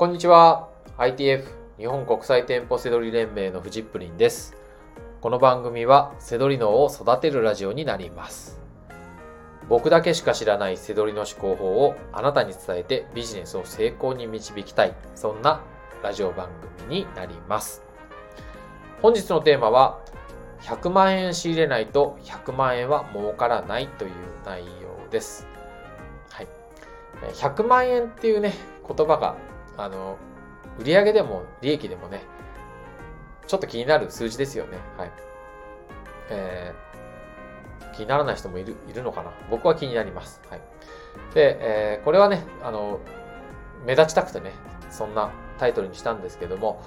こんにちは。ITF 日本国際店舗セドリ連盟のフジップリンです。この番組はセドリ脳を育てるラジオになります。僕だけしか知らないセドリの思考法をあなたに伝えてビジネスを成功に導きたい。そんなラジオ番組になります。本日のテーマは100万円仕入れないと100万円は儲からないという内容です。はい。100万円っていうね、言葉が、あの、売上でも利益でもね、ちょっと気になる数字ですよね。はい。えー、気にならない人もいる、いるのかな僕は気になります。はい。で、えー、これはね、あの、目立ちたくてね、そんなタイトルにしたんですけども、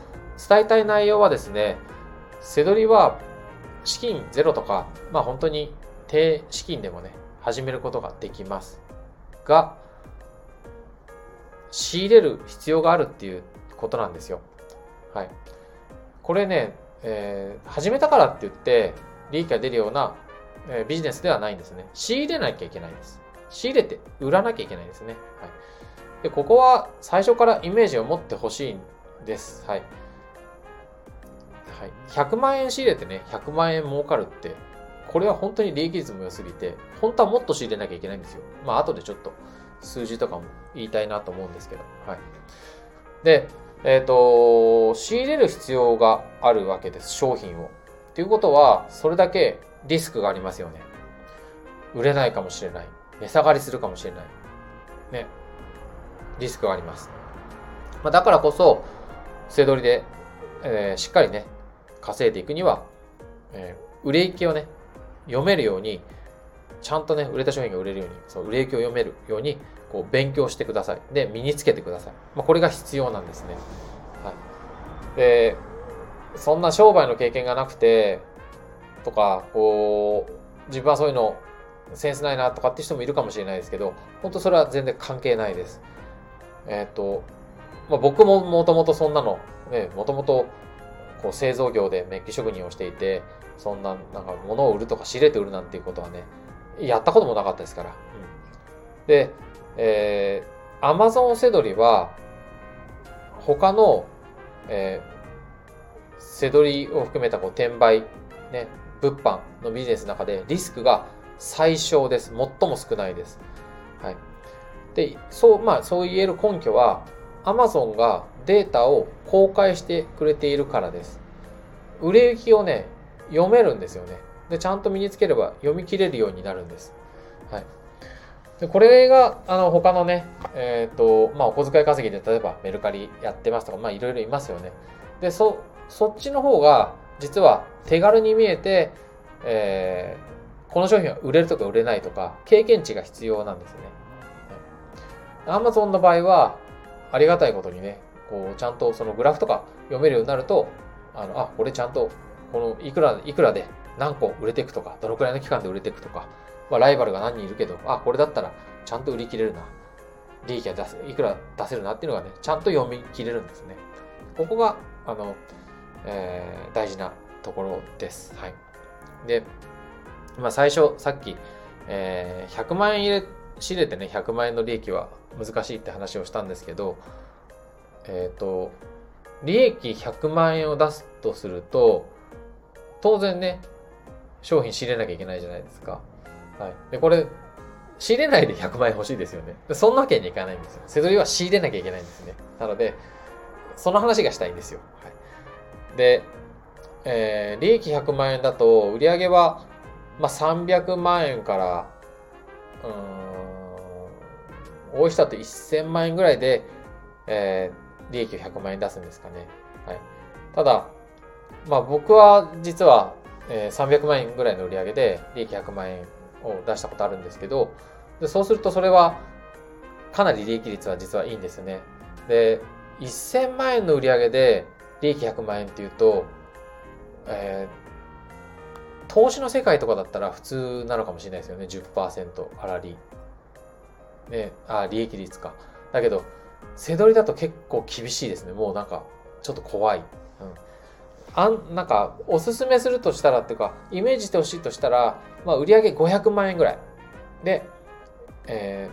伝えたい内容はですね、せどりは資金ゼロとか、まあ本当に低資金でもね、始めることができます。が、仕入れる必要があるっていうことなんですよ。はい。これね、えー、始めたからって言って利益が出るような、えー、ビジネスではないんですね。仕入れなきゃいけないです。仕入れて売らなきゃいけないですね。はい。で、ここは最初からイメージを持ってほしいんです。はい。はい、100万円仕入れてね、100万円儲かるって、これは本当に利益率も良すぎて、本当はもっと仕入れなきゃいけないんですよ。まあ、後でちょっと数字とかも言いたいなと思うんですけど。はい。で、えっ、ー、と、仕入れる必要があるわけです、商品を。ということは、それだけリスクがありますよね。売れないかもしれない。値下がりするかもしれない。ね。リスクがあります。まあ、だからこそ、背取りで、えー、しっかりね、稼いでいくには、えー、売れ行きをね、読めるように、ちゃんとね、売れた商品が売れるように、そう売れ行きを読めるように、こう、勉強してください。で、身につけてください。まあ、これが必要なんですね。はい。で、そんな商売の経験がなくて、とか、こう、自分はそういうのセンスないなとかって人もいるかもしれないですけど、本当それは全然関係ないです。えっ、ー、と、まあ、僕ももともとそんなの、ね、もともとこう製造業でメッキ職人をしていて、そんな、なんか物を売るとか仕入れて売るなんていうことはね、やったこともなかったですから。で、えー、アマゾンセドリは、他の、えー、セドリを含めたこう転売、ね、物販のビジネスの中でリスクが最小です。最も少ないです。はい。で、そう、まあ、そう言える根拠は、アマゾンがデータを公開してくれているからです。売れ行きをね、読めるんですよね。で、ちゃんと身につければ読み切れるようになるんです。はい。で、これが、あの、他のね、え、ー、と、まあ、お小遣い稼ぎで、例えばメルカリやってますとか、まあ、いろいろいますよね。で、そ、そっちの方が、実は手軽に見えて、えー、この商品は売れるとか売れないとか、経験値が必要なんですよね。アマゾンの場合は、ありがたいことにね、こう、ちゃんとそのグラフとか読めるようになると、あの、あ、これちゃんと、この、いくら、いくらで何個売れていくとか、どのくらいの期間で売れていくとか、まあ、ライバルが何人いるけど、あ、これだったらちゃんと売り切れるな。利益が出せ、いくら出せるなっていうのがね、ちゃんと読み切れるんですね。ここが、あの、えー、大事なところです。はい。で、まあ最初、さっき、えー、100万円入れ、仕入れてね、100万円の利益は難しいって話をしたんですけど、えっ、ー、と、利益100万円を出すとすると、当然ね、商品仕入れなきゃいけないじゃないですか。はい。で、これ、仕入れないで100万円欲しいですよね。そんなわけにいかないんですよ。せどりは仕入れなきゃいけないんですね。なので、その話がしたいんですよ。はい、で、えー、利益100万円だと、売り上げは、まあ、300万円から、うん、多い人だと1000万円ぐらいで、えー、利益を100万円出すんですかね。はい。ただ、まあ僕は実は、えー、300万円ぐらいの売り上げで利益100万円を出したことあるんですけど、でそうするとそれはかなり利益率は実はいいんですよね。で、1000万円の売り上げで利益100万円っていうと、えー、投資の世界とかだったら普通なのかもしれないですよね。10%粗利。ね、あ、利益率か。だけど、背取りだと結構厳しいですね。もうなんか、ちょっと怖い。あん、なんか、おすすめするとしたらっていうか、イメージしてほしいとしたら、まあ、売上500万円ぐらい。で、え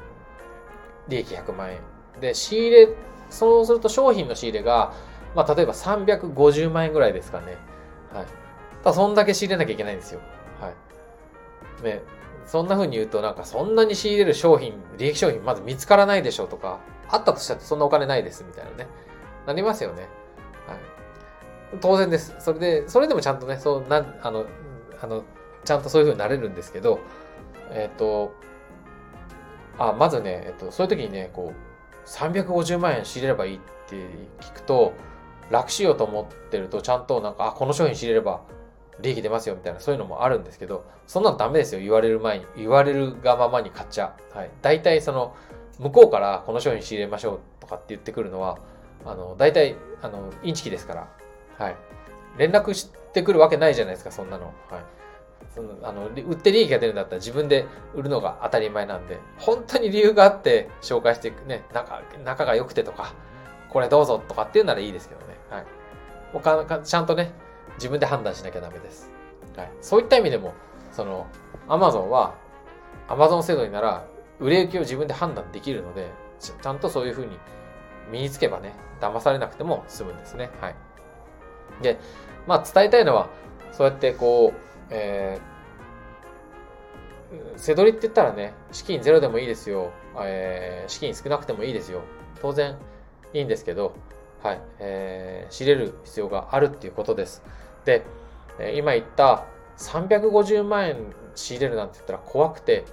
ー、利益100万円。で、仕入れそうすると商品の仕入れが、まあ、例えば350万円ぐらいですかね。はい。ただそんだけ仕入れなきゃいけないんですよ。はい。ね、そんな風に言うとなんかそんなに仕入れる商品、利益商品まず見つからないでしょうとか、あったとしたってそんなお金ないですみたいなね。なりますよね。はい。当然です。それで、それでもちゃんとね、そうなん、あの、あの、ちゃんとそういう風になれるんですけど、えっ、ー、と、あ、まずね、えっ、と、そういう時にね、こう、350万円仕入れればいいって聞くと、楽しようと思ってると、ちゃんとなんか、あ、この商品仕入れれば利益出ますよみたいな、そういうのもあるんですけど、そんなのダメですよ。言われる前に。言われるがままに買っちゃう。はい。大体その、向こうからこの商品仕入れましょうとかって言ってくるのは、あの、大体、あの、インチキですから。はい。連絡してくるわけないじゃないですか、そんなの。はい。そのあの売って利益が出るんだったら自分で売るのが当たり前なんで、本当に理由があって紹介していくね、仲仲が良くてとか、これどうぞとかっていうならいいですけどね。はい。もうかちゃんとね、自分で判断しなきゃダメです。はい。そういった意味でも、その、アマゾンは、アマゾン制度になら、売れ行きを自分で判断できるので、ちゃんとそういうふうに身につけばね、騙されなくても済むんですね。はい。で、まあ伝えたいのは、そうやってこう、えー、背取りって言ったらね、資金ゼロでもいいですよ。えー、資金少なくてもいいですよ。当然いいんですけど、はい、えー、仕入れる必要があるっていうことです。で、今言った350万円仕入れるなんて言ったら怖くて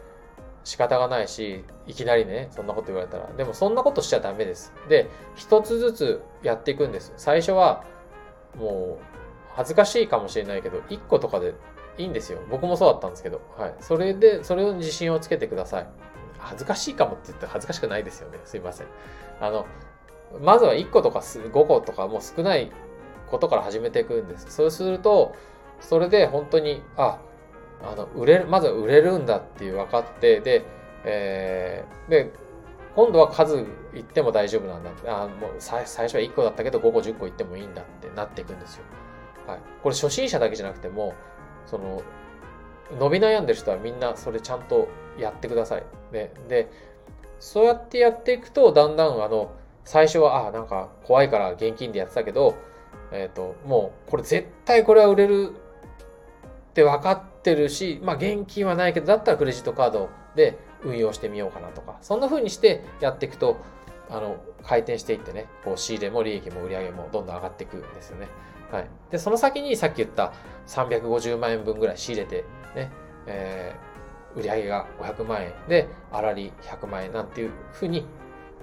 仕方がないし、いきなりね、そんなこと言われたら。でもそんなことしちゃダメです。で、一つずつやっていくんです。最初は、もう、恥ずかしいかもしれないけど、1個とかでいいんですよ。僕もそうだったんですけど。はい。それで、それを自信をつけてください。恥ずかしいかもって言って恥ずかしくないですよね。すいません。あの、まずは1個とか5個とかもう少ないことから始めていくんです。そうすると、それで本当に、あ、あの、売れる、まずは売れるんだっていう分かって、で、えー、で、今度は数いっても大丈夫なんだ。あもう最初は1個だったけど5個10個いってもいいんだっなっていくんですよ。はい。これ初心者だけじゃなくても、その、伸び悩んでる人はみんなそれちゃんとやってください。ね、で、そうやってやっていくと、だんだんあの、最初は、あ、なんか怖いから現金でやってたけど、えっ、ー、と、もう、これ絶対これは売れるって分かってるし、まあ現金はないけど、だったらクレジットカードで運用してみようかなとか、そんな風にしてやっていくと、あの、回転していってね、こう仕入れも利益も売り上げもどんどん上がっていくんですよね。はい。で、その先にさっき言った350万円分ぐらい仕入れて、ね、えー、売り上げが500万円で、粗利100万円なんていう風に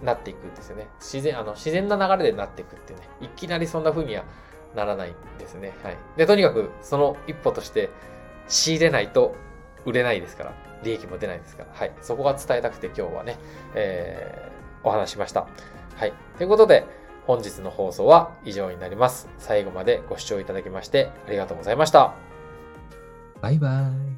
なっていくんですよね。自然、あの、自然な流れでなっていくっていうね。いきなりそんな風にはならないんですね。はい。で、とにかくその一歩として仕入れないと売れないですから、利益も出ないですから、はい。そこが伝えたくて今日はね、えー、お話しました。はい。ということで、本日の放送は以上になります。最後までご視聴いただきましてありがとうございました。バイバイ。